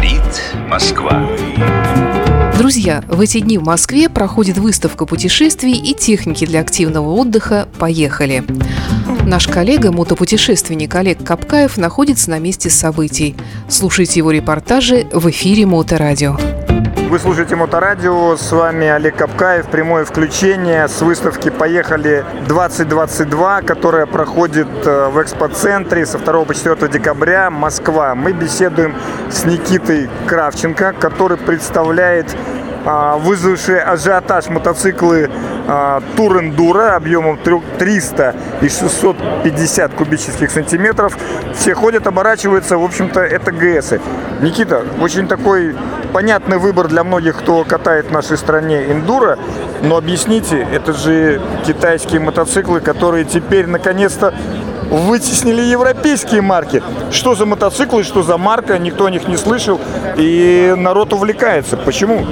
Говорит Москва. Друзья, в эти дни в Москве проходит выставка путешествий и техники для активного отдыха «Поехали». Наш коллега, мотопутешественник Олег Капкаев, находится на месте событий. Слушайте его репортажи в эфире Моторадио. Вы слушаете Моторадио, с вами Олег Капкаев, прямое включение с выставки «Поехали 2022», которая проходит э, в экспоцентре со 2 по 4 декабря, Москва. Мы беседуем с Никитой Кравченко, который представляет а, вызвавшие ажиотаж мотоциклы а, Тур Эндуро объемом 300 и 650 кубических сантиметров. Все ходят, оборачиваются, в общем-то, это ГСы. Никита, очень такой понятный выбор для многих, кто катает в нашей стране эндуро, но объясните, это же китайские мотоциклы, которые теперь наконец-то вытеснили европейские марки. Что за мотоциклы, что за марка, никто о них не слышал, и народ увлекается. Почему?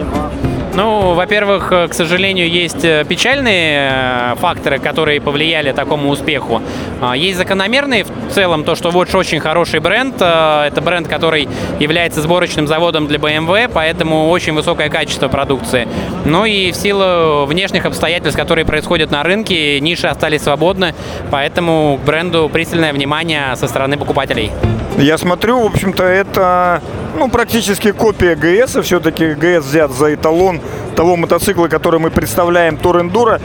Ну, во-первых, э, к сожалению, есть э, печальные э, факторы, которые повлияли такому успеху. А, есть закономерные в целом то, что Watch очень хороший бренд. Это бренд, который является сборочным заводом для BMW, поэтому очень высокое качество продукции. Ну и в силу внешних обстоятельств, которые происходят на рынке, ниши остались свободны, поэтому к бренду пристальное внимание со стороны покупателей. Я смотрю, в общем-то, это ну, практически копия ГС. Все-таки ГС взят за эталон того мотоцикла, который мы представляем, Тур Эндуро.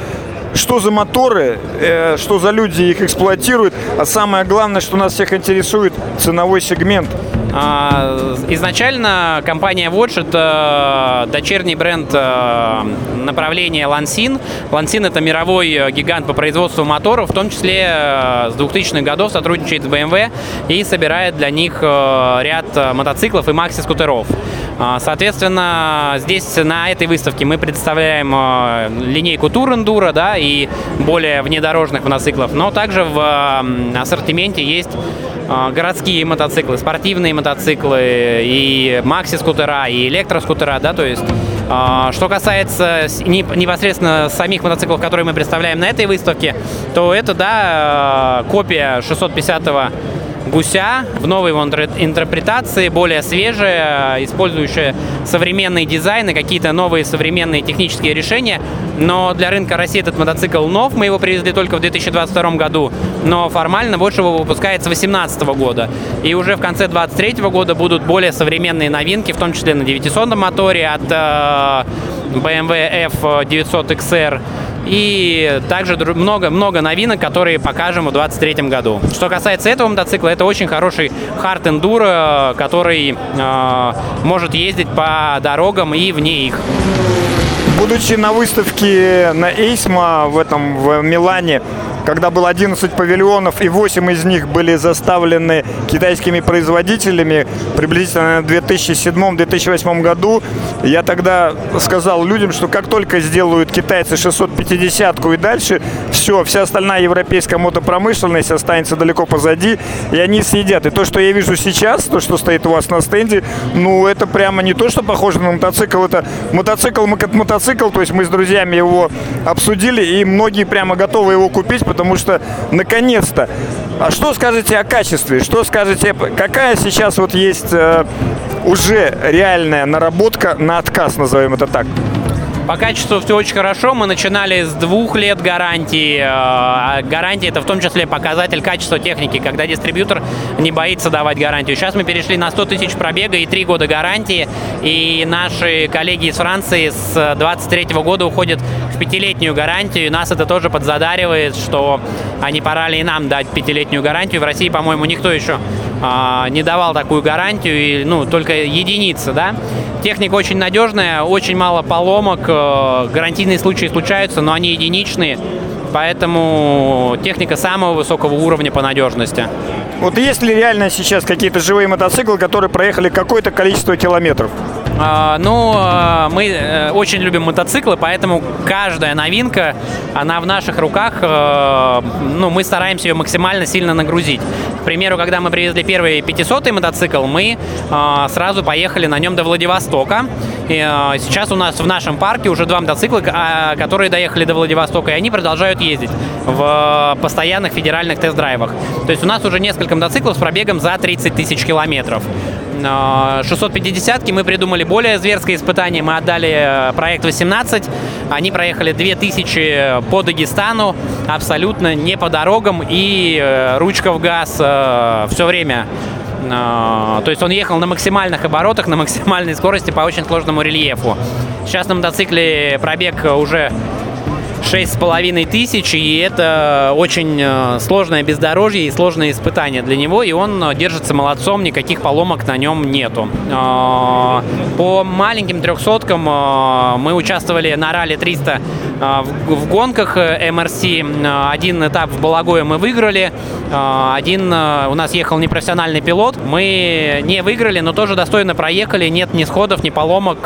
Что за моторы, э, что за люди их эксплуатируют, а самое главное, что нас всех интересует ценовой сегмент – а, изначально компания Watch это дочерний бренд э, направления Lansin. Lansin это мировой гигант по производству моторов, в том числе э, с 2000-х годов сотрудничает с BMW и собирает для них э, ряд мотоциклов и макси-скутеров. А, соответственно, здесь на этой выставке мы представляем линейку Tour Enduro да, и более внедорожных мотоциклов, но также в ассортименте есть а, городские мотоциклы, спортивные мотоциклы и макси-скутера, и электроскутера, да, то есть а, что касается непосредственно самих мотоциклов, которые мы представляем на этой выставке, то это, да, копия 650-го гуся в новой его интерпретации, более свежая, использующая современные дизайны, какие-то новые современные технические решения. Но для рынка России этот мотоцикл нов, мы его привезли только в 2022 году, но формально больше его выпускается с 2018 года. И уже в конце 2023 года будут более современные новинки, в том числе на 900 моторе от BMW F900XR и также много-много новинок, которые покажем в 2023 году. Что касается этого мотоцикла, это очень хороший хард эндуро, который э, может ездить по дорогам и вне их. Будучи на выставке на Эйсма в этом в Милане, когда было 11 павильонов, и 8 из них были заставлены китайскими производителями приблизительно в 2007-2008 году. Я тогда сказал людям, что как только сделают китайцы 650-ку и дальше, все, вся остальная европейская мотопромышленность останется далеко позади, и они съедят. И то, что я вижу сейчас, то, что стоит у вас на стенде, ну, это прямо не то, что похоже на мотоцикл, это мотоцикл, мотоцикл, то есть мы с друзьями его обсудили, и многие прямо готовы его купить, потому что наконец-то. А что скажете о качестве? Что скажете, какая сейчас вот есть э, уже реальная наработка на отказ, назовем это так? По качеству все очень хорошо. Мы начинали с двух лет гарантии. Э, а гарантия это в том числе показатель качества техники, когда дистрибьютор не боится давать гарантию. Сейчас мы перешли на 100 тысяч пробега и 3 года гарантии. И наши коллеги из Франции с 23 года уходят в пятилетнюю гарантию. И нас это тоже подзадаривает, что не пора ли и нам дать пятилетнюю гарантию. В России, по-моему, никто еще не давал такую гарантию, и, ну, только единицы, да. Техника очень надежная, очень мало поломок, э, гарантийные случаи случаются, но они единичные, поэтому техника самого высокого уровня по надежности. Вот есть ли реально сейчас какие-то живые мотоциклы, которые проехали какое-то количество километров? А, ну, а, мы э, очень любим мотоциклы, поэтому каждая новинка, она в наших руках, э, ну, мы стараемся ее максимально сильно нагрузить. К примеру, когда мы привезли первый 500 мотоцикл, мы а, сразу поехали на нем до Владивостока. И сейчас у нас в нашем парке уже два мотоцикла, которые доехали до Владивостока, и они продолжают ездить в постоянных федеральных тест-драйвах. То есть у нас уже несколько мотоциклов с пробегом за 30 тысяч километров. 650-ки мы придумали более зверское испытание. Мы отдали проект 18. Они проехали 2000 по Дагестану, абсолютно не по дорогам и ручка в газ все время то есть он ехал на максимальных оборотах, на максимальной скорости по очень сложному рельефу. Сейчас на мотоцикле пробег уже шесть с половиной тысяч, и это очень э, сложное бездорожье и сложное испытание для него, и он э, держится молодцом, никаких поломок на нем нету. Э, по маленьким трехсоткам мы участвовали на ралли 300 в гонках МРС. Один этап в Балагое мы выиграли, один у нас ехал непрофессиональный пилот. Мы не выиграли, но тоже достойно проехали, нет ни сходов, ни поломок.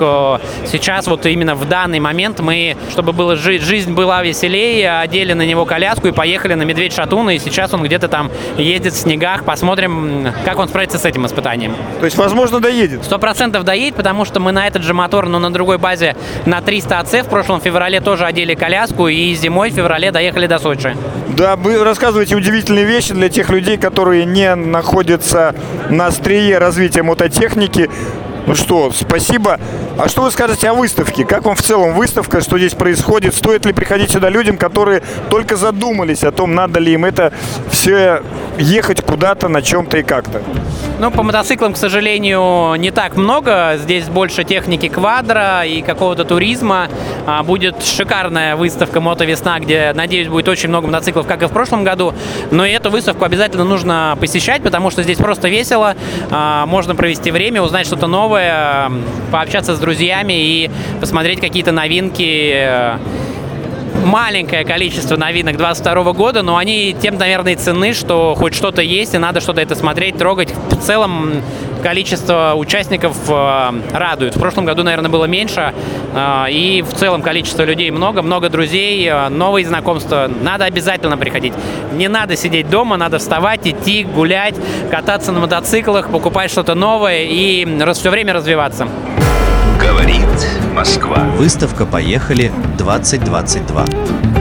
Сейчас вот именно в данный момент мы, чтобы было жизнь была была веселее, одели на него коляску и поехали на Медведь Шатуна, и сейчас он где-то там ездит в снегах. Посмотрим, как он справится с этим испытанием. То есть, возможно, доедет? Сто процентов доедет, потому что мы на этот же мотор, но на другой базе на 300 АЦ в прошлом феврале тоже одели коляску, и зимой в феврале доехали до Сочи. Да, вы рассказываете удивительные вещи для тех людей, которые не находятся на острие развития мототехники. Ну что, спасибо. А что вы скажете о выставке? Как вам в целом выставка, что здесь происходит? Стоит ли приходить сюда людям, которые только задумались о том, надо ли им это все ехать куда-то на чем-то и как-то? Ну, по мотоциклам, к сожалению, не так много. Здесь больше техники квадро и какого-то туризма. А, будет шикарная выставка «Мото Весна», где, надеюсь, будет очень много мотоциклов, как и в прошлом году. Но и эту выставку обязательно нужно посещать, потому что здесь просто весело. А, можно провести время, узнать что-то новое, пообщаться с друзьями и посмотреть какие-то новинки маленькое количество новинок 22 года, но они тем, наверное, цены, что хоть что-то есть, и надо что-то это смотреть, трогать. В целом количество участников э, радует. В прошлом году, наверное, было меньше, э, и в целом количество людей много, много друзей, э, новые знакомства. Надо обязательно приходить. Не надо сидеть дома, надо вставать, идти, гулять, кататься на мотоциклах, покупать что-то новое и все время развиваться. Говорит Москва. Выставка «Поехали» 2022.